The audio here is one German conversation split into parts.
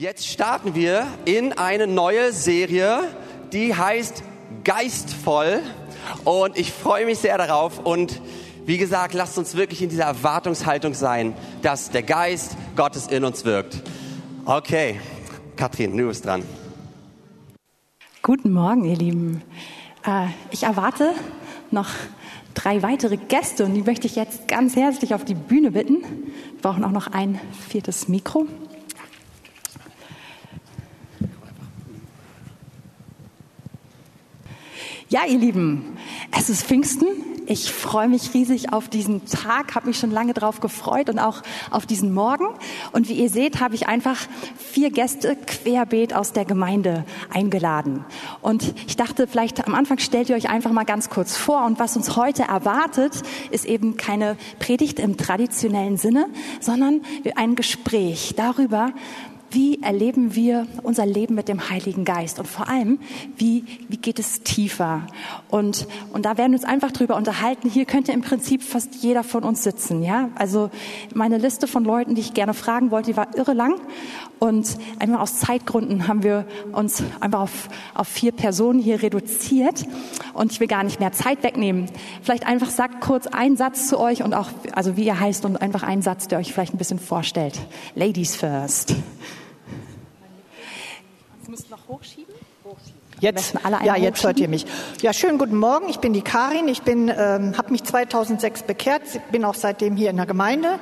Jetzt starten wir in eine neue Serie, die heißt Geistvoll. Und ich freue mich sehr darauf. Und wie gesagt, lasst uns wirklich in dieser Erwartungshaltung sein, dass der Geist Gottes in uns wirkt. Okay, Katrin, du bist dran. Guten Morgen, ihr Lieben. Äh, ich erwarte noch drei weitere Gäste und die möchte ich jetzt ganz herzlich auf die Bühne bitten. Wir brauchen auch noch ein viertes Mikro. Ja, ihr Lieben, es ist Pfingsten. Ich freue mich riesig auf diesen Tag, habe mich schon lange darauf gefreut und auch auf diesen Morgen. Und wie ihr seht, habe ich einfach vier Gäste querbeet aus der Gemeinde eingeladen. Und ich dachte, vielleicht am Anfang stellt ihr euch einfach mal ganz kurz vor. Und was uns heute erwartet, ist eben keine Predigt im traditionellen Sinne, sondern ein Gespräch darüber, wie erleben wir unser Leben mit dem Heiligen Geist und vor allem, wie, wie geht es tiefer? Und, und da werden wir uns einfach drüber unterhalten. Hier könnte im Prinzip fast jeder von uns sitzen, ja? Also meine Liste von Leuten, die ich gerne fragen wollte, die war irre lang und einmal aus Zeitgründen haben wir uns einfach auf, auf vier Personen hier reduziert und ich will gar nicht mehr Zeit wegnehmen. Vielleicht einfach sagt kurz einen Satz zu euch und auch, also wie ihr heißt und einfach einen Satz, der euch vielleicht ein bisschen vorstellt. Ladies first müsst noch hochschieben. Jetzt, ja, jetzt hört ihr mich. Ja, schönen guten Morgen. Ich bin die Karin. Ich bin, ähm, habe mich 2006 bekehrt, bin auch seitdem hier in der Gemeinde.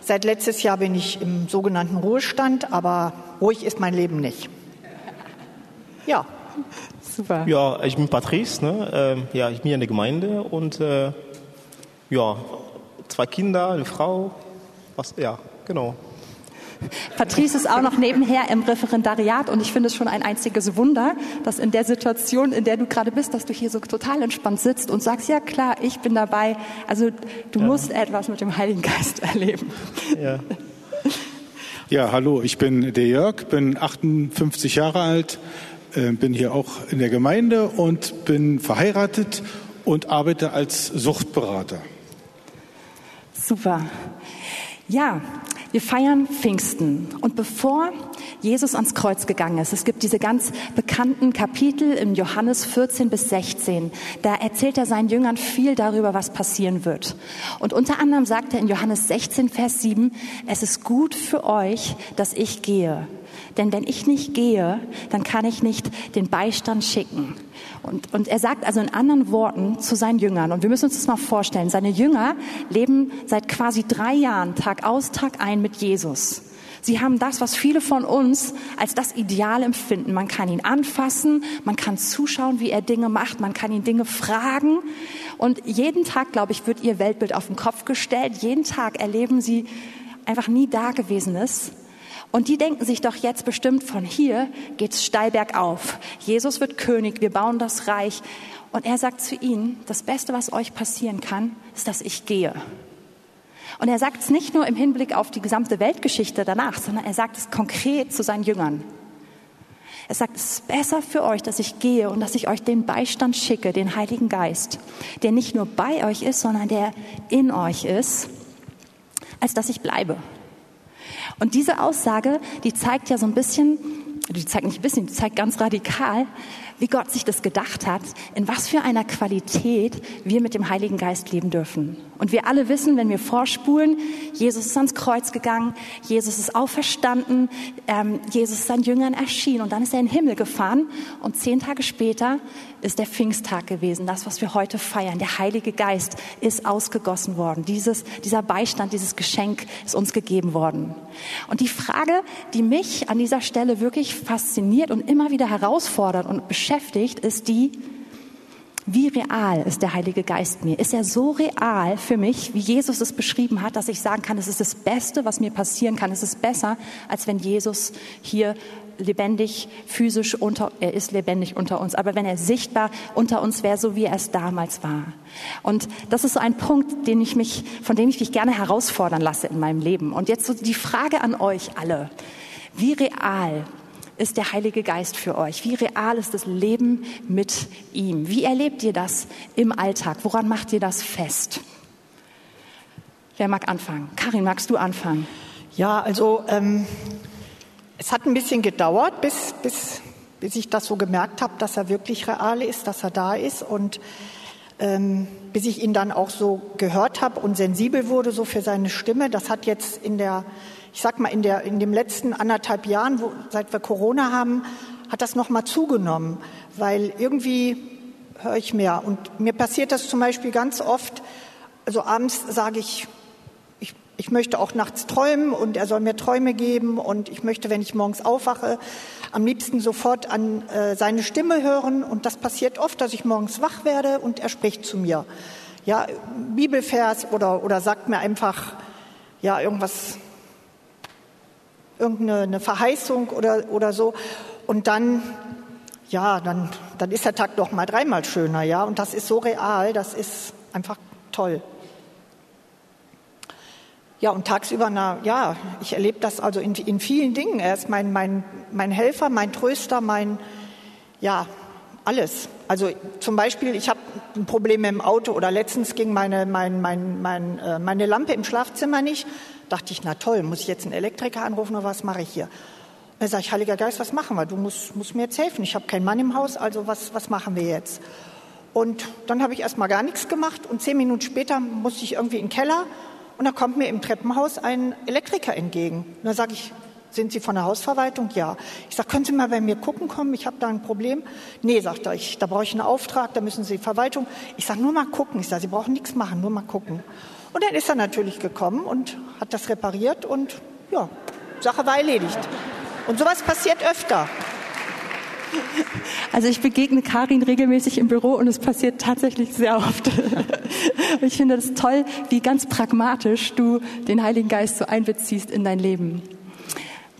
Seit letztes Jahr bin ich im sogenannten Ruhestand, aber ruhig ist mein Leben nicht. Ja. Super. Ja, ich bin Patrice. Ne? Ähm, ja, ich bin in der Gemeinde und äh, ja, zwei Kinder, eine Frau. Was, ja, genau. Patrice ist auch noch nebenher im Referendariat und ich finde es schon ein einziges Wunder, dass in der Situation, in der du gerade bist, dass du hier so total entspannt sitzt und sagst, ja klar, ich bin dabei. Also du ja. musst etwas mit dem Heiligen Geist erleben. Ja. Ja, hallo, ich bin der Jörg, bin 58 Jahre alt, äh, bin hier auch in der Gemeinde und bin verheiratet und arbeite als Suchtberater. Super. Ja, wir feiern Pfingsten. Und bevor Jesus ans Kreuz gegangen ist, es gibt diese ganz bekannten Kapitel im Johannes 14 bis 16, da erzählt er seinen Jüngern viel darüber, was passieren wird. Und unter anderem sagt er in Johannes 16, Vers 7, es ist gut für euch, dass ich gehe. Denn wenn ich nicht gehe, dann kann ich nicht den Beistand schicken. Und, und er sagt also in anderen Worten zu seinen Jüngern, und wir müssen uns das mal vorstellen, seine Jünger leben seit quasi drei Jahren Tag aus, Tag ein mit Jesus. Sie haben das, was viele von uns als das Ideal empfinden. Man kann ihn anfassen, man kann zuschauen, wie er Dinge macht, man kann ihn Dinge fragen. Und jeden Tag, glaube ich, wird ihr Weltbild auf den Kopf gestellt. Jeden Tag erleben sie einfach nie Dagewesenes. Und die denken sich doch jetzt bestimmt, von hier geht's steil bergauf. Jesus wird König, wir bauen das Reich. Und er sagt zu ihnen, das Beste, was euch passieren kann, ist, dass ich gehe. Und er sagt es nicht nur im Hinblick auf die gesamte Weltgeschichte danach, sondern er sagt es konkret zu seinen Jüngern. Er sagt, es ist besser für euch, dass ich gehe und dass ich euch den Beistand schicke, den Heiligen Geist, der nicht nur bei euch ist, sondern der in euch ist, als dass ich bleibe. Und diese Aussage, die zeigt ja so ein bisschen, die zeigt nicht ein bisschen, die zeigt ganz radikal, wie Gott sich das gedacht hat, in was für einer Qualität wir mit dem Heiligen Geist leben dürfen. Und wir alle wissen, wenn wir vorspulen, Jesus ist ans Kreuz gegangen, Jesus ist auferstanden, ähm, Jesus ist seinen Jüngern erschienen und dann ist er in den Himmel gefahren und zehn Tage später ist der Pfingsttag gewesen, das, was wir heute feiern. Der Heilige Geist ist ausgegossen worden. Dieses, dieser Beistand, dieses Geschenk ist uns gegeben worden. Und die Frage, die mich an dieser Stelle wirklich fasziniert und immer wieder herausfordert und beschäftigt, beschäftigt, ist die, wie real ist der Heilige Geist mir? Ist er so real für mich, wie Jesus es beschrieben hat, dass ich sagen kann, es ist das Beste, was mir passieren kann. Es ist besser, als wenn Jesus hier lebendig, physisch unter, er ist lebendig unter uns, aber wenn er sichtbar unter uns wäre, so wie er es damals war. Und das ist so ein Punkt, den ich mich, von dem ich mich gerne herausfordern lasse in meinem Leben. Und jetzt so die Frage an euch alle. Wie real ist der Heilige Geist für euch? Wie real ist das Leben mit ihm? Wie erlebt ihr das im Alltag? Woran macht ihr das fest? Wer mag anfangen? Karin, magst du anfangen? Ja, also ähm, es hat ein bisschen gedauert, bis, bis, bis ich das so gemerkt habe, dass er wirklich real ist, dass er da ist und ähm, bis ich ihn dann auch so gehört habe und sensibel wurde so für seine Stimme. Das hat jetzt in der, ich sag mal, in der, in dem letzten anderthalb Jahren, wo, seit wir Corona haben, hat das nochmal zugenommen, weil irgendwie höre ich mehr. Und mir passiert das zum Beispiel ganz oft, also abends sage ich, ich, ich möchte auch nachts träumen und er soll mir Träume geben und ich möchte, wenn ich morgens aufwache, am liebsten sofort an äh, seine Stimme hören. Und das passiert oft, dass ich morgens wach werde und er spricht zu mir. Ja, Bibelvers oder, oder sagt mir einfach, ja, irgendwas, irgendeine Verheißung oder, oder so. Und dann, ja, dann, dann ist der Tag doch mal dreimal schöner, ja. Und das ist so real, das ist einfach toll. Ja, und tagsüber, na ja, ich erlebe das also in, in vielen Dingen. Er ist mein, mein, mein Helfer, mein Tröster, mein, ja, alles. Also zum Beispiel, ich habe ein Problem dem Auto oder letztens ging meine, mein, mein, mein, äh, meine Lampe im Schlafzimmer nicht. Dachte ich, na toll, muss ich jetzt einen Elektriker anrufen oder was mache ich hier? Da sage ich, Heiliger Geist, was machen wir? Du musst, musst mir jetzt helfen. Ich habe keinen Mann im Haus, also was, was machen wir jetzt? Und dann habe ich erst mal gar nichts gemacht und zehn Minuten später musste ich irgendwie in den Keller und da kommt mir im Treppenhaus ein Elektriker entgegen. Da sage ich, sind Sie von der Hausverwaltung? Ja. Ich sage, können Sie mal bei mir gucken kommen? Ich habe da ein Problem. Nee, sagt er, ich, da brauche ich einen Auftrag, da müssen Sie Verwaltung. Ich sage, nur mal gucken. Ich sage, Sie brauchen nichts machen, nur mal gucken. Und dann ist er natürlich gekommen und hat das repariert und ja, Sache war erledigt. Und sowas passiert öfter. Also ich begegne Karin regelmäßig im Büro und es passiert tatsächlich sehr oft. Ich finde es toll, wie ganz pragmatisch du den Heiligen Geist so einbeziehst in dein Leben.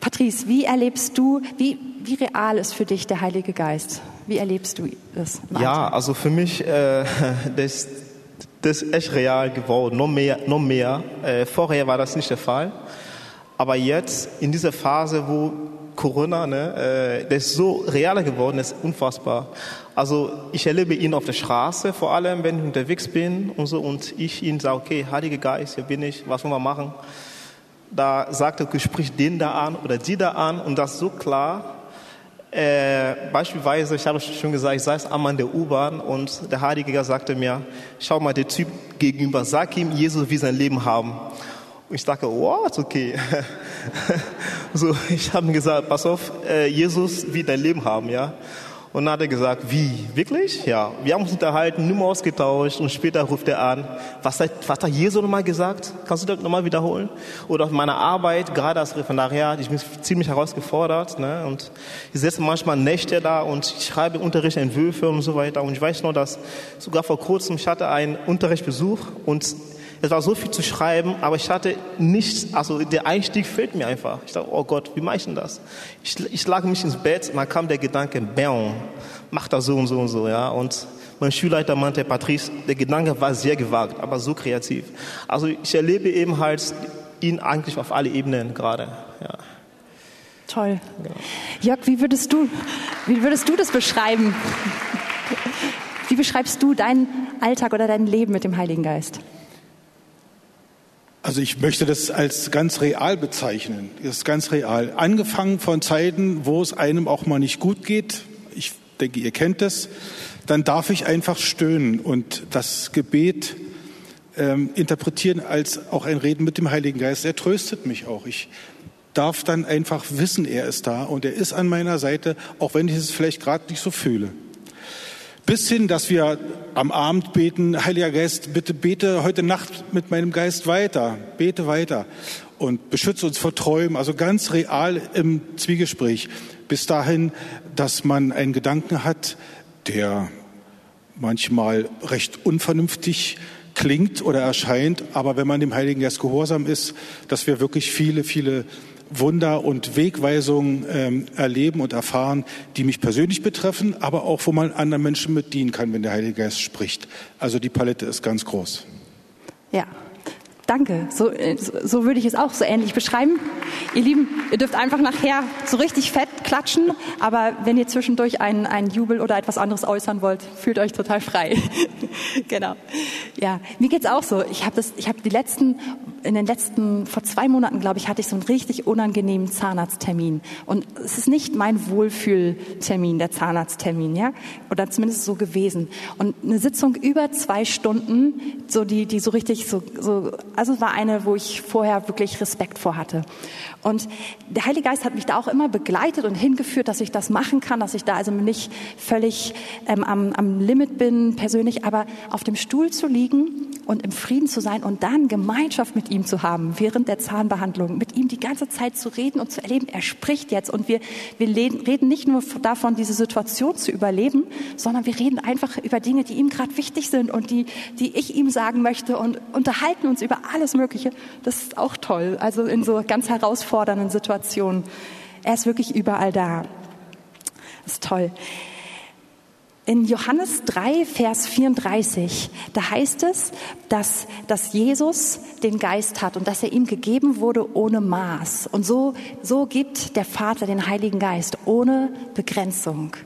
Patrice, wie erlebst du, wie, wie real ist für dich der Heilige Geist? Wie erlebst du das? Ja, also für mich, äh, das, das ist echt real geworden, noch mehr. Noch mehr. Äh, vorher war das nicht der Fall. Aber jetzt, in dieser Phase, wo Corona, ne, äh, der ist so realer geworden, das ist unfassbar. Also ich erlebe ihn auf der Straße, vor allem wenn ich unterwegs bin und so, und ich ihn sage, okay, Heiliger Geist, hier bin ich, was wollen wir machen? Da sagt er, sprich den da an oder die da an und das so klar. Äh, beispielsweise, ich habe schon gesagt, ich saß einmal in der U-Bahn und der Heilige Geist sagte mir, schau mal, der Typ gegenüber, sag ihm, Jesus will sein Leben haben. Und ich dachte, what, okay. so, ich habe ihm gesagt, pass auf, äh, Jesus will dein Leben haben, ja. Und dann hat er gesagt, wie, wirklich? Ja, wir haben uns unterhalten, Nummer ausgetauscht und später ruft er an, was hat, was hat Jesus nochmal gesagt? Kannst du das nochmal wiederholen? Oder auf meiner Arbeit, gerade als Referendariat, ich bin ziemlich herausgefordert ne? und ich setze manchmal Nächte da und ich schreibe Unterrichtsentwürfe und so weiter. Und ich weiß noch, dass sogar vor kurzem, ich hatte einen Unterrichtsbesuch und es war so viel zu schreiben, aber ich hatte nichts, also der Einstieg fehlt mir einfach. Ich dachte, oh Gott, wie mache ich denn das? Ich, ich lag mich ins Bett, dann kam der Gedanke, bam, mach das so und so und so, ja. Und mein Schulleiter meinte, Patrice, der Gedanke war sehr gewagt, aber so kreativ. Also ich erlebe eben halt ihn eigentlich auf alle Ebenen gerade, ja. Toll. Genau. Jörg, wie würdest du, wie würdest du das beschreiben? Wie beschreibst du deinen Alltag oder dein Leben mit dem Heiligen Geist? Also ich möchte das als ganz real bezeichnen. Das ist ganz real. Angefangen von Zeiten, wo es einem auch mal nicht gut geht. Ich denke, ihr kennt das. Dann darf ich einfach stöhnen und das Gebet ähm, interpretieren als auch ein Reden mit dem Heiligen Geist. Er tröstet mich auch. Ich darf dann einfach wissen, er ist da und er ist an meiner Seite, auch wenn ich es vielleicht gerade nicht so fühle. Bis hin, dass wir am Abend beten, Heiliger Geist, bitte bete heute Nacht mit meinem Geist weiter, bete weiter und beschütze uns vor Träumen, also ganz real im Zwiegespräch. Bis dahin, dass man einen Gedanken hat, der manchmal recht unvernünftig klingt oder erscheint, aber wenn man dem Heiligen Geist gehorsam ist, dass wir wirklich viele, viele Wunder und Wegweisungen ähm, erleben und erfahren, die mich persönlich betreffen, aber auch, wo man anderen Menschen mit dienen kann, wenn der Heilige Geist spricht. Also die Palette ist ganz groß. Ja, Danke. So, äh, so würde ich es auch so ähnlich beschreiben. Ihr Lieben, ihr dürft einfach nachher so richtig fett klatschen, aber wenn ihr zwischendurch einen, einen Jubel oder etwas anderes äußern wollt, fühlt euch total frei. genau. Ja, mir geht's auch so. Ich habe das, ich habe die letzten in den letzten, vor zwei Monaten, glaube ich, hatte ich so einen richtig unangenehmen Zahnarzttermin. Und es ist nicht mein Wohlfühltermin, der Zahnarzttermin, ja? Oder zumindest so gewesen. Und eine Sitzung über zwei Stunden, so die, die so richtig so, so, also war eine, wo ich vorher wirklich Respekt vor hatte. Und der Heilige Geist hat mich da auch immer begleitet und hingeführt, dass ich das machen kann, dass ich da also nicht völlig ähm, am, am Limit bin persönlich, aber auf dem Stuhl zu liegen und im Frieden zu sein und dann Gemeinschaft mit ihm zu haben während der Zahnbehandlung, mit ihm die ganze Zeit zu reden und zu erleben, er spricht jetzt und wir, wir reden nicht nur davon, diese Situation zu überleben, sondern wir reden einfach über Dinge, die ihm gerade wichtig sind und die, die ich ihm sagen möchte und unterhalten uns über alles Mögliche. Das ist auch toll, also in so ganz herausfordernden Situationen. Er ist wirklich überall da. Das ist toll. In Johannes 3, Vers 34, da heißt es, dass, dass Jesus den Geist hat und dass er ihm gegeben wurde ohne Maß. Und so, so gibt der Vater den Heiligen Geist ohne Begrenzung.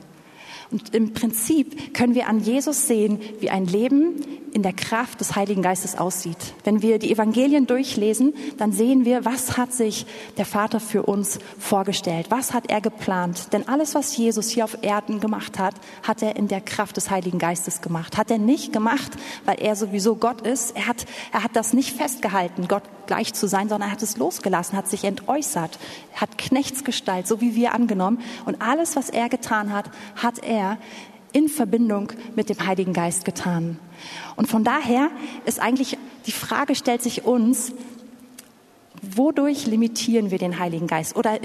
Und im Prinzip können wir an Jesus sehen, wie ein Leben in der Kraft des Heiligen Geistes aussieht. Wenn wir die Evangelien durchlesen, dann sehen wir, was hat sich der Vater für uns vorgestellt? Was hat er geplant? Denn alles, was Jesus hier auf Erden gemacht hat, hat er in der Kraft des Heiligen Geistes gemacht. Hat er nicht gemacht, weil er sowieso Gott ist. Er hat, er hat das nicht festgehalten, Gott gleich zu sein, sondern er hat es losgelassen, hat sich entäußert, hat Knechtsgestalt, so wie wir angenommen. Und alles, was er getan hat, hat er in Verbindung mit dem Heiligen Geist getan. Und von daher ist eigentlich die Frage stellt sich uns, wodurch limitieren wir den Heiligen Geist? Oder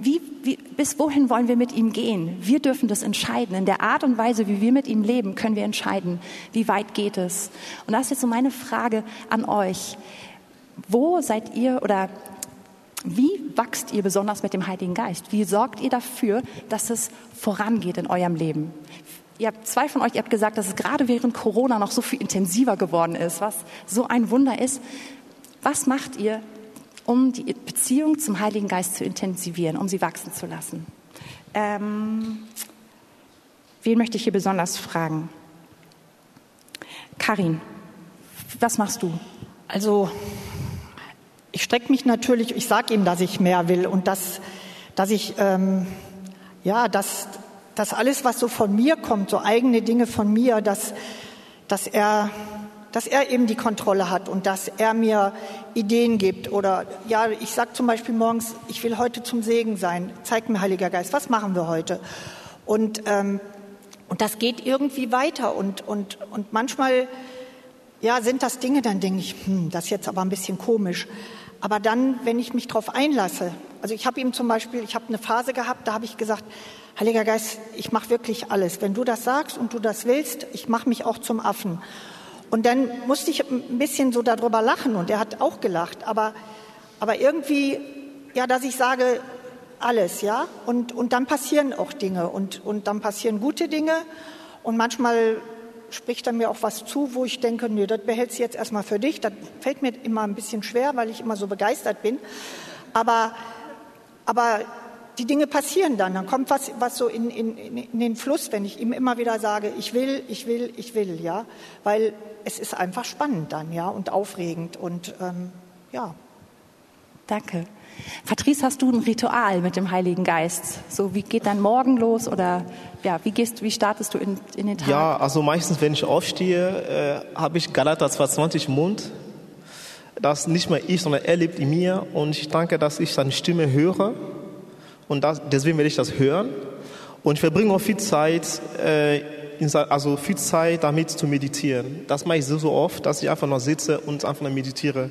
wie, wie, bis wohin wollen wir mit ihm gehen? Wir dürfen das entscheiden. In der Art und Weise, wie wir mit ihm leben, können wir entscheiden, wie weit geht es. Und das ist jetzt so meine Frage an euch. Wo seid ihr oder wie wachst ihr besonders mit dem Heiligen Geist? Wie sorgt ihr dafür, dass es vorangeht in eurem Leben? Ihr habt zwei von euch, ihr habt gesagt, dass es gerade während Corona noch so viel intensiver geworden ist, was so ein Wunder ist. Was macht ihr, um die Beziehung zum Heiligen Geist zu intensivieren, um sie wachsen zu lassen? Ähm, wen möchte ich hier besonders fragen? Karin, was machst du? Also ich strecke mich natürlich, ich sage ihm, dass ich mehr will und dass, dass ich, ähm, ja, dass, dass alles, was so von mir kommt, so eigene Dinge von mir, dass, dass er, dass er eben die Kontrolle hat und dass er mir Ideen gibt. Oder ja, ich sage zum Beispiel morgens, ich will heute zum Segen sein. Zeig mir, Heiliger Geist, was machen wir heute? Und, ähm, und das geht irgendwie weiter. Und, und, und manchmal ja, sind das Dinge, dann denke ich, hm, das ist jetzt aber ein bisschen komisch. Aber dann, wenn ich mich darauf einlasse, also ich habe ihm zum Beispiel, ich habe eine Phase gehabt, da habe ich gesagt, Heiliger Geist, ich mache wirklich alles. Wenn du das sagst und du das willst, ich mache mich auch zum Affen. Und dann musste ich ein bisschen so darüber lachen und er hat auch gelacht. Aber, aber irgendwie, ja, dass ich sage, alles, ja. Und, und dann passieren auch Dinge und, und dann passieren gute Dinge. Und manchmal spricht er mir auch was zu, wo ich denke, nee, das behältst du jetzt erstmal für dich. Das fällt mir immer ein bisschen schwer, weil ich immer so begeistert bin. Aber, aber die Dinge passieren dann. Dann kommt was, was so in, in, in den Fluss, wenn ich ihm immer wieder sage, ich will, ich will, ich will, ja. Weil es ist einfach spannend dann, ja, und aufregend und ähm, ja. Danke. Patrice, hast du ein Ritual mit dem Heiligen Geist? So, wie geht dein Morgen los oder ja, wie gehst, wie startest du in, in den Tag? Ja, also meistens, wenn ich aufstehe, äh, habe ich Galater 2,20 im Mund. Das nicht mehr ich, sondern er lebt in mir und ich danke, dass ich seine Stimme höre und das, deswegen werde ich das hören. Und ich verbringe auch viel Zeit, äh, also viel Zeit damit zu meditieren. Das mache ich so, so oft, dass ich einfach nur sitze und einfach nur meditiere.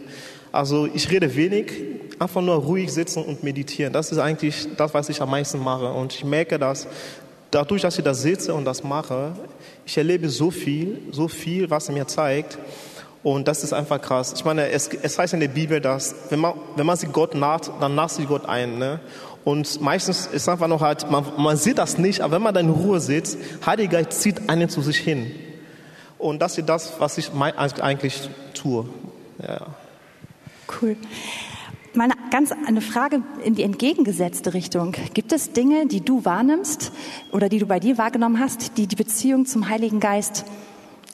Also ich rede wenig, einfach nur ruhig sitzen und meditieren. Das ist eigentlich das, was ich am meisten mache. Und ich merke, dass dadurch, dass ich da sitze und das mache, ich erlebe so viel, so viel, was er mir zeigt. Und das ist einfach krass. Ich meine, es, es heißt in der Bibel, dass wenn man, wenn man sich Gott naht, dann naht sich Gott ein. Ne? Und meistens ist einfach noch halt, man, man sieht das nicht, aber wenn man dann in Ruhe sitzt, Heiliger zieht einen zu sich hin. Und das ist das, was ich eigentlich tue. Ja. Cool. Mal eine, ganz eine Frage in die entgegengesetzte Richtung. Gibt es Dinge, die du wahrnimmst oder die du bei dir wahrgenommen hast, die die Beziehung zum Heiligen Geist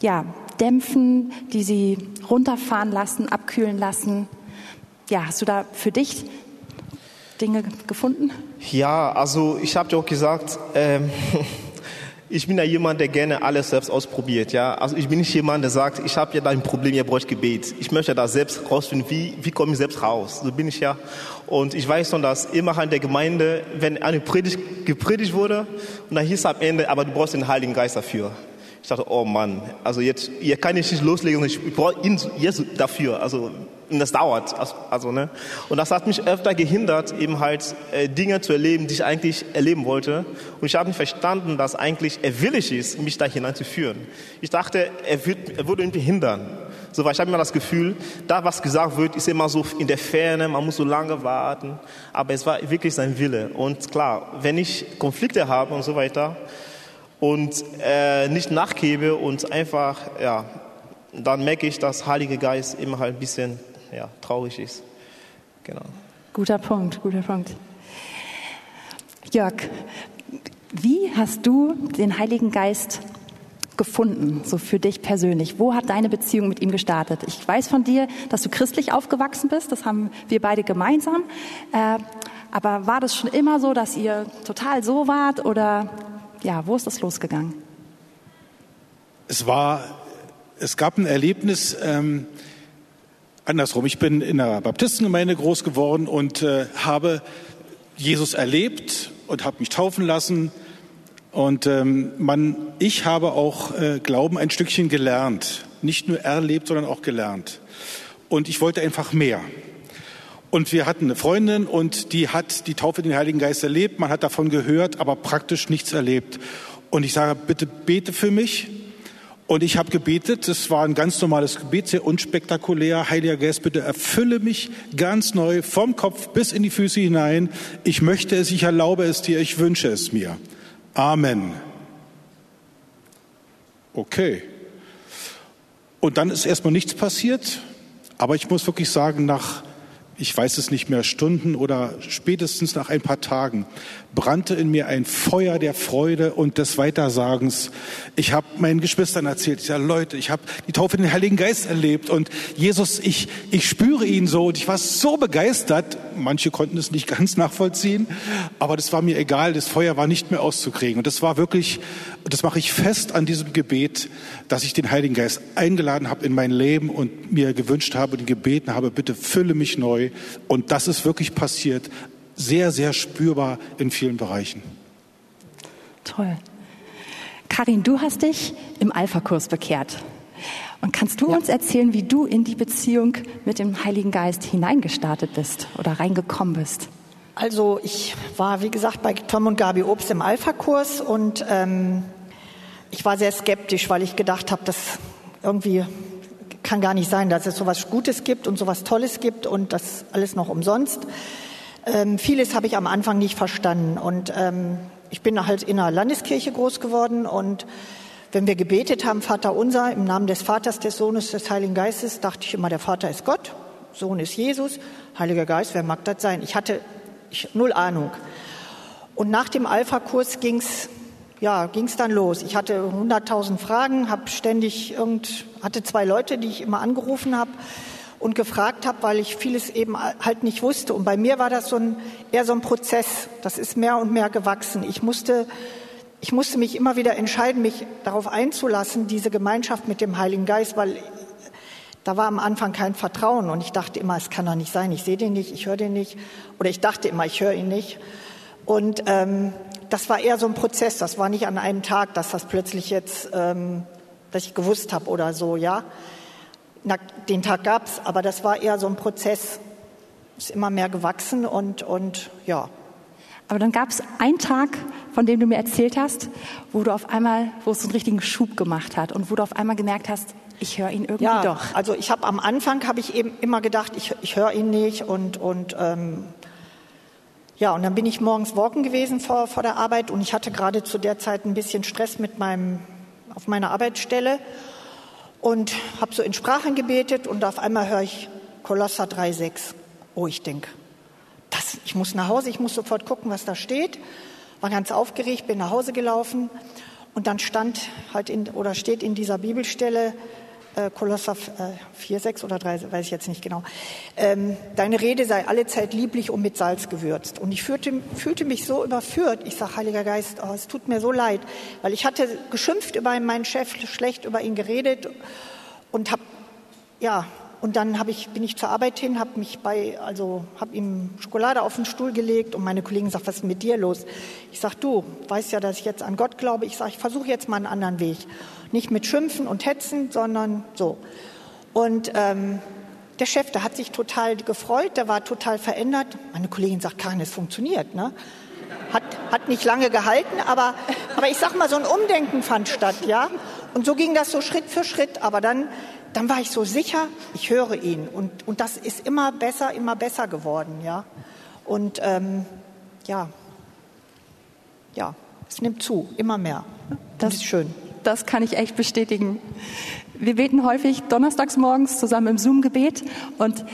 ja, dämpfen, die sie runterfahren lassen, abkühlen lassen? ja, hast du da für dich Dinge gefunden? Ja, also ich habe dir auch gesagt, ähm, ich bin ja jemand, der gerne alles selbst ausprobiert. Ja, also ich bin nicht jemand, der sagt, ich habe ja da ein Problem, ihr braucht Gebet. Ich möchte da selbst rausfinden, wie wie komme ich selbst raus. So bin ich ja. Und ich weiß schon, dass immer in der Gemeinde, wenn eine Predigt gepredigt wurde, und dann hieß es am Ende, aber du brauchst den Heiligen Geist dafür. Ich dachte, oh Mann, also jetzt, hier kann ich nicht loslegen, ich brauche ihn jetzt dafür. Also und das dauert. Also, ne? Und das hat mich öfter gehindert, eben halt äh, Dinge zu erleben, die ich eigentlich erleben wollte. Und ich habe nicht verstanden, dass eigentlich er willig ist, mich da hineinzuführen. Ich dachte, er, wird, er würde mich hindern. So, weil ich habe immer das Gefühl, da was gesagt wird, ist immer so in der Ferne, man muss so lange warten. Aber es war wirklich sein Wille. Und klar, wenn ich Konflikte habe und so weiter und äh, nicht nachgebe und einfach, ja, dann merke ich, dass Heilige Geist immer halt ein bisschen ja, traurig ist. Genau. Guter Punkt, guter Punkt. Jörg, wie hast du den Heiligen Geist gefunden, so für dich persönlich? Wo hat deine Beziehung mit ihm gestartet? Ich weiß von dir, dass du christlich aufgewachsen bist, das haben wir beide gemeinsam. Äh, aber war das schon immer so, dass ihr total so wart oder ja, wo ist das losgegangen? Es war, es gab ein Erlebnis, ähm, andersrum. Ich bin in einer Baptistengemeinde groß geworden und äh, habe Jesus erlebt und habe mich taufen lassen. Und ähm, man, ich habe auch äh, Glauben ein Stückchen gelernt. Nicht nur erlebt, sondern auch gelernt. Und ich wollte einfach mehr. Und wir hatten eine Freundin und die hat die Taufe den Heiligen Geist erlebt. Man hat davon gehört, aber praktisch nichts erlebt. Und ich sage, bitte bete für mich. Und ich habe gebetet, das war ein ganz normales Gebet, sehr unspektakulär. Heiliger Geist, bitte erfülle mich ganz neu vom Kopf bis in die Füße hinein. Ich möchte es, ich erlaube es dir, ich wünsche es mir. Amen. Okay. Und dann ist erstmal nichts passiert, aber ich muss wirklich sagen, nach ich weiß es nicht mehr, Stunden oder spätestens nach ein paar Tagen, brannte in mir ein Feuer der Freude und des Weitersagens. Ich habe meinen Geschwistern erzählt, ich sage, Leute, ich habe die Taufe in den Heiligen Geist erlebt und Jesus, ich, ich spüre ihn so und ich war so begeistert. Manche konnten es nicht ganz nachvollziehen, aber das war mir egal, das Feuer war nicht mehr auszukriegen. Und das war wirklich, das mache ich fest an diesem Gebet, dass ich den Heiligen Geist eingeladen habe in mein Leben und mir gewünscht habe und gebeten habe, bitte fülle mich neu. Und das ist wirklich passiert sehr, sehr spürbar in vielen Bereichen. Toll. Karin, du hast dich im Alpha-Kurs bekehrt. Und kannst du ja. uns erzählen, wie du in die Beziehung mit dem Heiligen Geist hineingestartet bist oder reingekommen bist? Also ich war, wie gesagt, bei Tom und Gabi Obst im Alpha-Kurs und ähm, ich war sehr skeptisch, weil ich gedacht habe, das irgendwie kann gar nicht sein, dass es so etwas Gutes gibt und so etwas Tolles gibt und das alles noch umsonst. Ähm, vieles habe ich am Anfang nicht verstanden. Und ähm, ich bin halt in einer Landeskirche groß geworden und wenn wir gebetet haben, Vater unser, im Namen des Vaters, des Sohnes, des Heiligen Geistes, dachte ich immer, der Vater ist Gott, Sohn ist Jesus, Heiliger Geist, wer mag das sein? Ich hatte ich, null Ahnung. Und nach dem Alpha-Kurs ging's ja, ging's dann los. Ich hatte 100.000 Fragen, habe ständig irgend, hatte zwei Leute, die ich immer angerufen habe und gefragt habe, weil ich vieles eben halt nicht wusste. Und bei mir war das so ein, eher so ein Prozess. Das ist mehr und mehr gewachsen. Ich musste, ich musste mich immer wieder entscheiden, mich darauf einzulassen, diese Gemeinschaft mit dem Heiligen Geist, weil da war am Anfang kein Vertrauen und ich dachte immer, es kann doch nicht sein, ich sehe den nicht, ich höre den nicht oder ich dachte immer, ich höre ihn nicht. Und ähm, das war eher so ein Prozess, das war nicht an einem Tag, dass das plötzlich jetzt, ähm, dass ich gewusst habe oder so, ja. Na, den Tag gab es, aber das war eher so ein Prozess, ist immer mehr gewachsen und, und ja. Aber dann gab es einen Tag, von dem du mir erzählt hast, wo du auf einmal, wo es so einen richtigen Schub gemacht hat und wo du auf einmal gemerkt hast, ich höre ihn irgendwie ja, doch. Also ich habe am Anfang habe ich eben immer gedacht, ich, ich höre ihn nicht und und ähm, ja und dann bin ich morgens walken gewesen vor vor der Arbeit und ich hatte gerade zu der Zeit ein bisschen Stress mit meinem auf meiner Arbeitsstelle und habe so in Sprachen gebetet und auf einmal höre ich Kolosser 3,6. Oh, ich denke, das, ich muss nach Hause, ich muss sofort gucken, was da steht. War ganz aufgeregt, bin nach Hause gelaufen und dann stand halt in, oder steht in dieser Bibelstelle, äh, Kolosser äh, 4, 6 oder 3, weiß ich jetzt nicht genau. Ähm, deine Rede sei allezeit lieblich und mit Salz gewürzt. Und ich fühlte, fühlte mich so überführt. Ich sage, Heiliger Geist, oh, es tut mir so leid, weil ich hatte geschimpft über meinen Chef, schlecht über ihn geredet und habe, ja, und dann ich, bin ich zur Arbeit hin, habe mich bei, also habe ihm Schokolade auf den Stuhl gelegt und meine Kollegen sagt, was ist mit dir los? Ich sage, du weißt ja, dass ich jetzt an Gott glaube. Ich sage, ich versuche jetzt mal einen anderen Weg. Nicht mit Schimpfen und Hetzen, sondern so. Und ähm, der Chef, der hat sich total gefreut, der war total verändert. Meine Kollegin sagt, Karin, es funktioniert. Ne? Hat, hat nicht lange gehalten, aber, aber ich sag mal, so ein Umdenken fand statt, ja. Und so ging das so Schritt für Schritt. Aber dann, dann war ich so sicher, ich höre ihn. Und, und das ist immer besser, immer besser geworden, ja. Und ähm, ja, ja, es nimmt zu, immer mehr. Das ist schön. Das kann ich echt bestätigen. Wir beten häufig donnerstags morgens zusammen im Zoom-Gebet und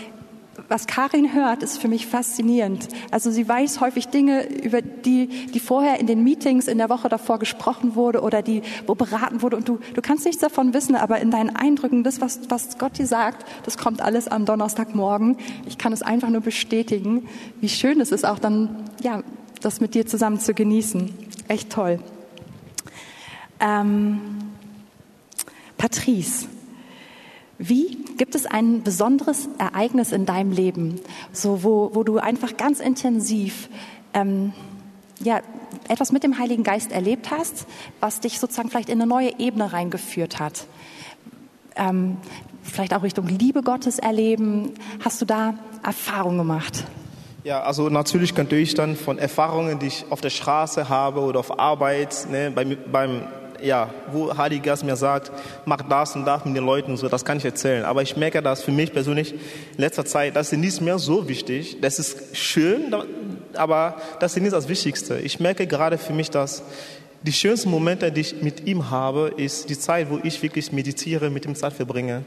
was Karin hört, ist für mich faszinierend. Also sie weiß häufig Dinge, über die, die vorher in den Meetings in der Woche davor gesprochen wurde oder die, wo beraten wurde. Und du, du kannst nichts davon wissen, aber in deinen Eindrücken, das, was, was Gott dir sagt, das kommt alles am Donnerstagmorgen. Ich kann es einfach nur bestätigen, wie schön es ist, auch dann, ja, das mit dir zusammen zu genießen. Echt toll. Ähm, Patrice, wie gibt es ein besonderes Ereignis in deinem Leben, so wo, wo du einfach ganz intensiv ähm, ja, etwas mit dem Heiligen Geist erlebt hast, was dich sozusagen vielleicht in eine neue Ebene reingeführt hat? Ähm, vielleicht auch Richtung Liebe Gottes erleben. Hast du da Erfahrungen gemacht? Ja, also natürlich könnte ich dann von Erfahrungen, die ich auf der Straße habe oder auf Arbeit, ne, beim, beim ja, wo Geist mir sagt, mach das und das mit den Leuten, so, das kann ich erzählen. Aber ich merke, dass für mich persönlich in letzter Zeit, das ist nicht mehr so wichtig. Das ist schön, aber das ist nicht das Wichtigste. Ich merke gerade für mich, dass die schönsten Momente, die ich mit ihm habe, ist die Zeit, wo ich wirklich meditiere, mit ihm Zeit verbringe.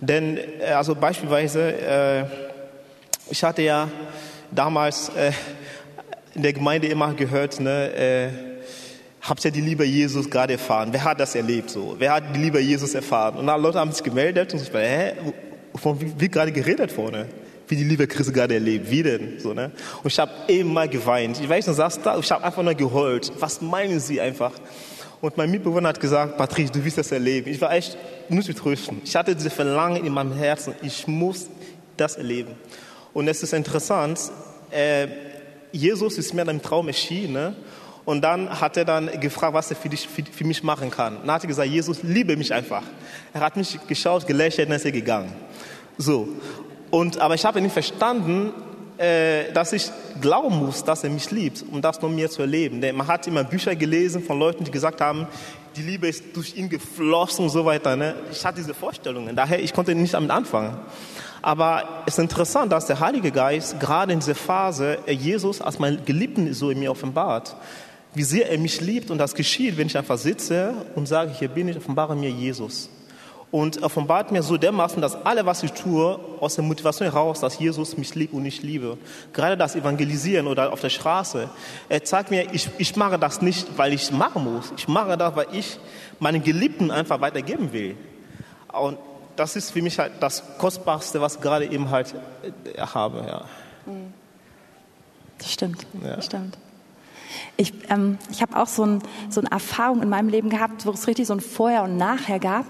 Denn, äh, also beispielsweise, äh, ich hatte ja damals äh, in der Gemeinde immer gehört, ne, äh, habt ihr die Liebe Jesus gerade erfahren? Wer hat das erlebt so? Wer hat die Liebe Jesus erfahren? Und dann Leute haben sich gemeldet und ich war, hä, von wie, wie gerade geredet vorne? Wie die Liebe Christi gerade erlebt? Wie denn? So, ne? Und ich habe mal geweint. Ich weiß nicht, saß da, ich habe einfach nur geheult. Was meinen Sie einfach? Und mein Mitbewohner hat gesagt, Patrice, du wirst das erleben. Ich war echt, muss mich trösten. Ich hatte diese Verlangen in meinem Herzen. Ich muss das erleben. Und es ist interessant, äh, Jesus ist mir in einem Traum erschienen ne? Und dann hat er dann gefragt, was er für, dich, für, für mich machen kann. Dann hat er gesagt, Jesus, liebe mich einfach. Er hat mich geschaut, gelächelt und ist er gegangen. So. Und, aber ich habe nicht verstanden, äh, dass ich glauben muss, dass er mich liebt, um das nur mir zu erleben. Denn man hat immer Bücher gelesen von Leuten, die gesagt haben, die Liebe ist durch ihn geflossen und so weiter. Ne? Ich hatte diese Vorstellungen. Daher, ich konnte nicht damit anfangen. Aber es ist interessant, dass der Heilige Geist gerade in dieser Phase Jesus als mein Geliebten so in mir offenbart wie sehr er mich liebt und das geschieht, wenn ich einfach sitze und sage, hier bin ich, offenbare mir Jesus. Und offenbart mir so dermaßen, dass alle, was ich tue, aus der Motivation heraus, dass Jesus mich liebt und ich liebe. Gerade das Evangelisieren oder auf der Straße. Er zeigt mir, ich, ich mache das nicht, weil ich machen muss. Ich mache das, weil ich meinen Geliebten einfach weitergeben will. Und das ist für mich halt das Kostbarste, was ich gerade eben halt äh, habe. Ja. Das stimmt. Ja. Das stimmt. Ich, ähm, ich habe auch so, ein, so eine Erfahrung in meinem Leben gehabt, wo es richtig so ein Vorher und Nachher gab.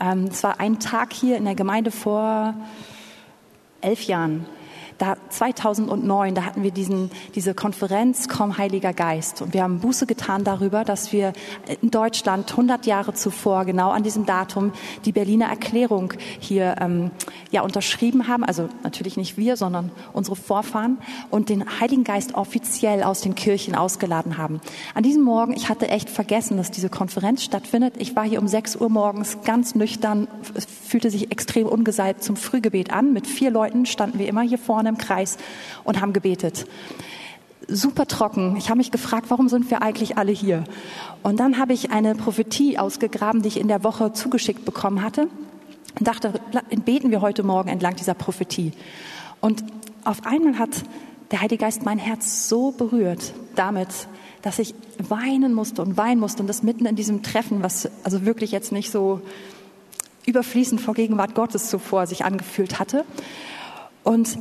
Ähm, es war ein Tag hier in der Gemeinde vor elf Jahren da 2009, da hatten wir diesen, diese Konferenz Komm Heiliger Geist und wir haben Buße getan darüber, dass wir in Deutschland 100 Jahre zuvor genau an diesem Datum die Berliner Erklärung hier ähm, ja unterschrieben haben, also natürlich nicht wir, sondern unsere Vorfahren und den Heiligen Geist offiziell aus den Kirchen ausgeladen haben. An diesem Morgen, ich hatte echt vergessen, dass diese Konferenz stattfindet. Ich war hier um 6 Uhr morgens ganz nüchtern, es fühlte sich extrem ungesalbt zum Frühgebet an. Mit vier Leuten standen wir immer hier vorne im Kreis und haben gebetet. Super trocken. Ich habe mich gefragt, warum sind wir eigentlich alle hier? Und dann habe ich eine Prophetie ausgegraben, die ich in der Woche zugeschickt bekommen hatte und dachte, beten wir heute Morgen entlang dieser Prophetie. Und auf einmal hat der Heilige Geist mein Herz so berührt damit, dass ich weinen musste und weinen musste und das mitten in diesem Treffen, was also wirklich jetzt nicht so überfließend vor Gegenwart Gottes zuvor sich angefühlt hatte. Und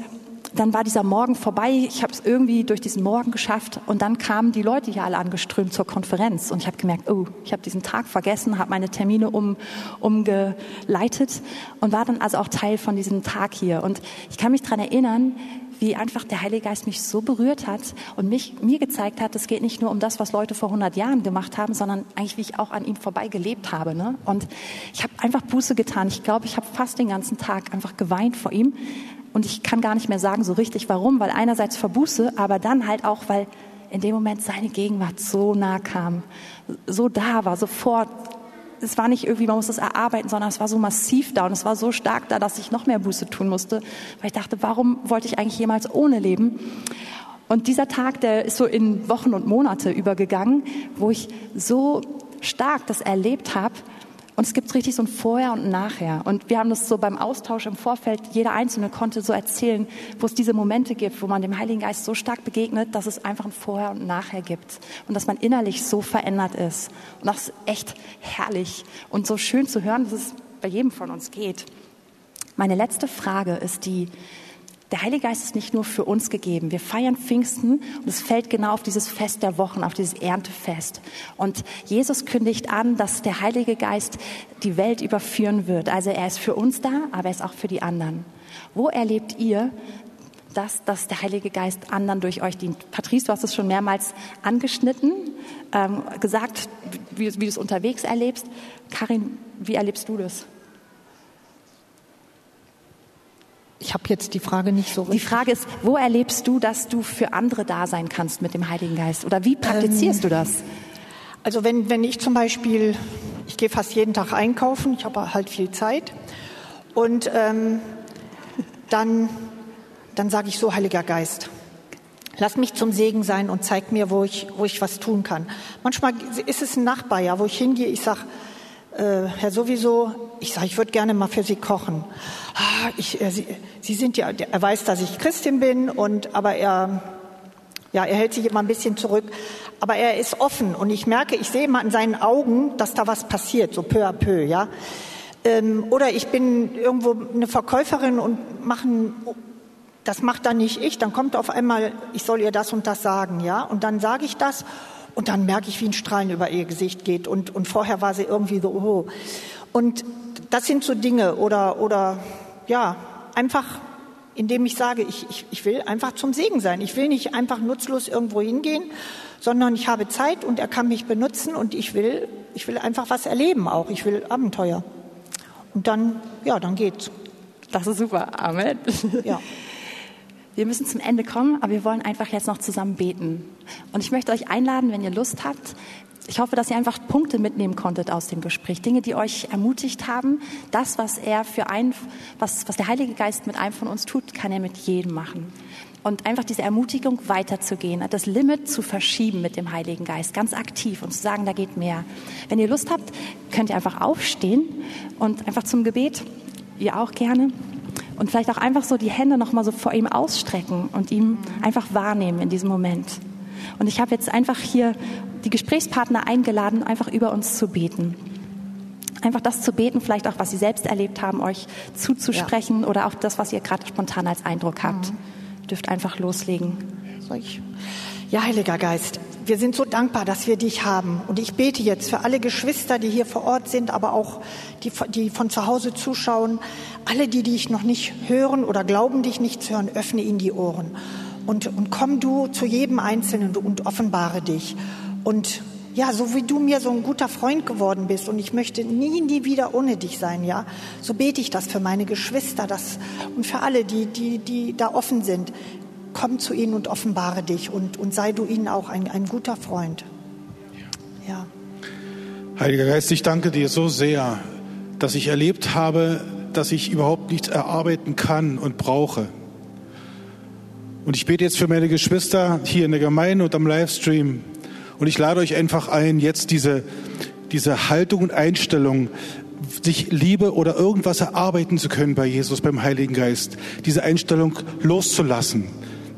dann war dieser Morgen vorbei. Ich habe es irgendwie durch diesen Morgen geschafft. Und dann kamen die Leute hier alle angeströmt zur Konferenz. Und ich habe gemerkt, oh, ich habe diesen Tag vergessen, habe meine Termine um, umgeleitet und war dann also auch Teil von diesem Tag hier. Und ich kann mich daran erinnern, wie einfach der Heilige Geist mich so berührt hat und mich, mir gezeigt hat, es geht nicht nur um das, was Leute vor 100 Jahren gemacht haben, sondern eigentlich, wie ich auch an ihm vorbei gelebt habe. Ne? Und ich habe einfach Buße getan. Ich glaube, ich habe fast den ganzen Tag einfach geweint vor ihm, und ich kann gar nicht mehr sagen so richtig warum, weil einerseits verbuße, aber dann halt auch, weil in dem Moment seine Gegenwart so nah kam, so da war, sofort. Es war nicht irgendwie, man muss das erarbeiten, sondern es war so massiv da und es war so stark da, dass ich noch mehr Buße tun musste, weil ich dachte, warum wollte ich eigentlich jemals ohne leben? Und dieser Tag, der ist so in Wochen und Monate übergegangen, wo ich so stark das erlebt habe, und es gibt richtig so ein Vorher und ein Nachher. Und wir haben das so beim Austausch im Vorfeld, jeder Einzelne konnte so erzählen, wo es diese Momente gibt, wo man dem Heiligen Geist so stark begegnet, dass es einfach ein Vorher und ein Nachher gibt. Und dass man innerlich so verändert ist. Und das ist echt herrlich und so schön zu hören, dass es bei jedem von uns geht. Meine letzte Frage ist die, der Heilige Geist ist nicht nur für uns gegeben. Wir feiern Pfingsten und es fällt genau auf dieses Fest der Wochen, auf dieses Erntefest. Und Jesus kündigt an, dass der Heilige Geist die Welt überführen wird. Also er ist für uns da, aber er ist auch für die anderen. Wo erlebt ihr, dass, dass der Heilige Geist anderen durch euch dient? Patrice, du hast es schon mehrmals angeschnitten, ähm, gesagt, wie, wie du es unterwegs erlebst. Karin, wie erlebst du das? Ich habe jetzt die Frage nicht so richtig. Die Frage ist, wo erlebst du, dass du für andere da sein kannst mit dem Heiligen Geist? Oder wie praktizierst ähm, du das? Also wenn, wenn ich zum Beispiel, ich gehe fast jeden Tag einkaufen, ich habe halt viel Zeit und ähm, dann, dann sage ich so, Heiliger Geist, lass mich zum Segen sein und zeig mir, wo ich, wo ich was tun kann. Manchmal ist es ein Nachbar, ja, wo ich hingehe, ich sage, äh, Herr sowieso, ich sage, ich würde gerne mal für Sie kochen. Ah, ich, äh, Sie, Sie sind ja, er weiß, dass ich Christin bin und aber er, ja, er hält sich immer ein bisschen zurück. Aber er ist offen und ich merke, ich sehe mal in seinen Augen, dass da was passiert, so peu à peu, ja. Ähm, oder ich bin irgendwo eine Verkäuferin und machen, das macht dann nicht ich, dann kommt auf einmal, ich soll ihr das und das sagen, ja. Und dann sage ich das und dann merke ich, wie ein Strahlen über ihr Gesicht geht. Und, und vorher war sie irgendwie so, oh. Und das sind so Dinge oder, oder ja, einfach, indem ich sage, ich, ich, ich will einfach zum Segen sein. Ich will nicht einfach nutzlos irgendwo hingehen, sondern ich habe Zeit und er kann mich benutzen und ich will, ich will einfach was erleben auch. Ich will Abenteuer. Und dann, ja, dann geht's. Das ist super. Amen. Ja. Wir müssen zum Ende kommen, aber wir wollen einfach jetzt noch zusammen beten. Und ich möchte euch einladen, wenn ihr Lust habt, ich hoffe, dass ihr einfach Punkte mitnehmen konntet aus dem Gespräch, Dinge, die euch ermutigt haben. Das, was er für ein, was, was der Heilige Geist mit einem von uns tut, kann er mit jedem machen. Und einfach diese Ermutigung weiterzugehen, das Limit zu verschieben mit dem Heiligen Geist, ganz aktiv und zu sagen, da geht mehr. Wenn ihr Lust habt, könnt ihr einfach aufstehen und einfach zum Gebet, ihr auch gerne und vielleicht auch einfach so die Hände noch mal so vor ihm ausstrecken und ihm einfach wahrnehmen in diesem Moment. Und ich habe jetzt einfach hier die Gesprächspartner eingeladen, einfach über uns zu beten. Einfach das zu beten, vielleicht auch, was sie selbst erlebt haben, euch zuzusprechen ja. oder auch das, was ihr gerade spontan als Eindruck habt. Mhm. Dürft einfach loslegen. Soll ich? Ja, Heiliger Geist, wir sind so dankbar, dass wir dich haben. Und ich bete jetzt für alle Geschwister, die hier vor Ort sind, aber auch die, die von zu Hause zuschauen, alle, die dich noch nicht hören oder glauben, dich nicht zu hören, öffne ihnen die Ohren. Und, und komm du zu jedem Einzelnen und offenbare dich. Und ja, so wie du mir so ein guter Freund geworden bist und ich möchte nie, nie wieder ohne dich sein, ja, so bete ich das für meine Geschwister das, und für alle, die, die, die da offen sind komm zu ihnen und offenbare dich und, und sei du ihnen auch ein, ein guter Freund. Ja. Heiliger Geist, ich danke dir so sehr, dass ich erlebt habe, dass ich überhaupt nichts erarbeiten kann und brauche. Und ich bete jetzt für meine Geschwister hier in der Gemeinde und am Livestream. Und ich lade euch einfach ein, jetzt diese, diese Haltung und Einstellung, sich Liebe oder irgendwas erarbeiten zu können bei Jesus, beim Heiligen Geist, diese Einstellung loszulassen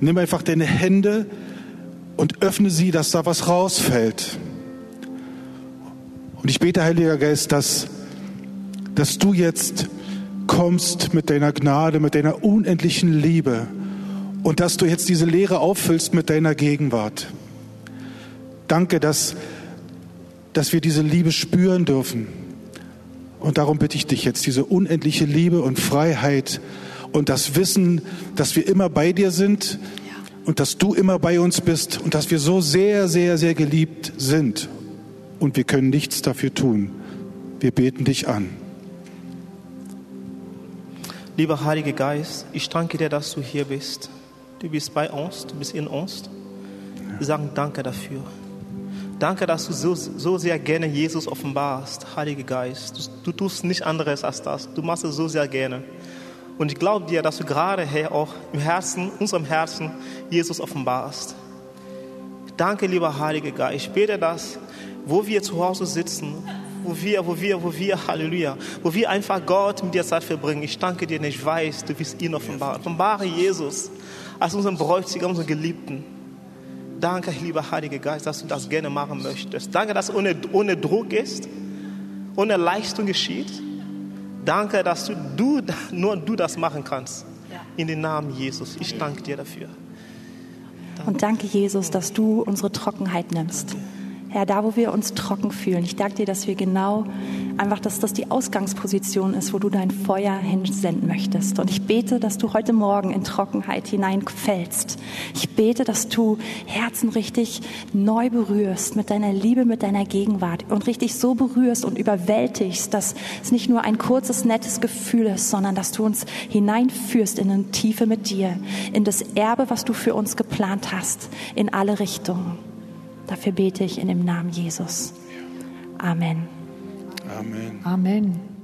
Nimm einfach deine Hände und öffne sie, dass da was rausfällt. Und ich bete, Heiliger Geist, dass, dass du jetzt kommst mit deiner Gnade, mit deiner unendlichen Liebe und dass du jetzt diese Leere auffüllst mit deiner Gegenwart. Danke, dass, dass wir diese Liebe spüren dürfen. Und darum bitte ich dich jetzt, diese unendliche Liebe und Freiheit und das Wissen, dass wir immer bei dir sind und dass du immer bei uns bist und dass wir so sehr, sehr, sehr geliebt sind. Und wir können nichts dafür tun. Wir beten dich an. Lieber Heiliger Geist, ich danke dir, dass du hier bist. Du bist bei uns, du bist in uns. Wir sagen Danke dafür. Danke, dass du so, so sehr gerne Jesus offenbarst, Heiliger Geist. Du, du tust nichts anderes als das. Du machst es so sehr gerne. Und ich glaube dir, dass du gerade, Herr, auch im Herzen, unserem Herzen, Jesus offenbarst. Danke, lieber Heiliger Geist. Ich bete, dass, wo wir zu Hause sitzen, wo wir, wo wir, wo wir, Halleluja, wo wir einfach Gott mit dir Zeit verbringen. Ich danke dir, ich weiß, du wirst ihn offenbaren. Offenbare Jesus als unseren Bräutigam, unseren Geliebten. Danke, lieber Heiliger Geist, dass du das gerne machen möchtest. Danke, dass es ohne, ohne Druck ist, ohne Leistung geschieht. Danke, dass du, du nur du das machen kannst. In den Namen Jesus. Ich danke dir dafür. Und danke, Jesus, dass du unsere Trockenheit nimmst. Herr, da wo wir uns trocken fühlen, ich danke dir, dass wir genau einfach, dass das die Ausgangsposition ist, wo du dein Feuer hinsenden möchtest. Und ich bete, dass du heute Morgen in Trockenheit hineinfällst. Ich bete, dass du Herzen richtig neu berührst mit deiner Liebe, mit deiner Gegenwart und richtig so berührst und überwältigst, dass es nicht nur ein kurzes, nettes Gefühl ist, sondern dass du uns hineinführst in eine Tiefe mit dir, in das Erbe, was du für uns geplant hast, in alle Richtungen. Dafür bete ich in dem Namen Jesus. Amen. Amen. Amen.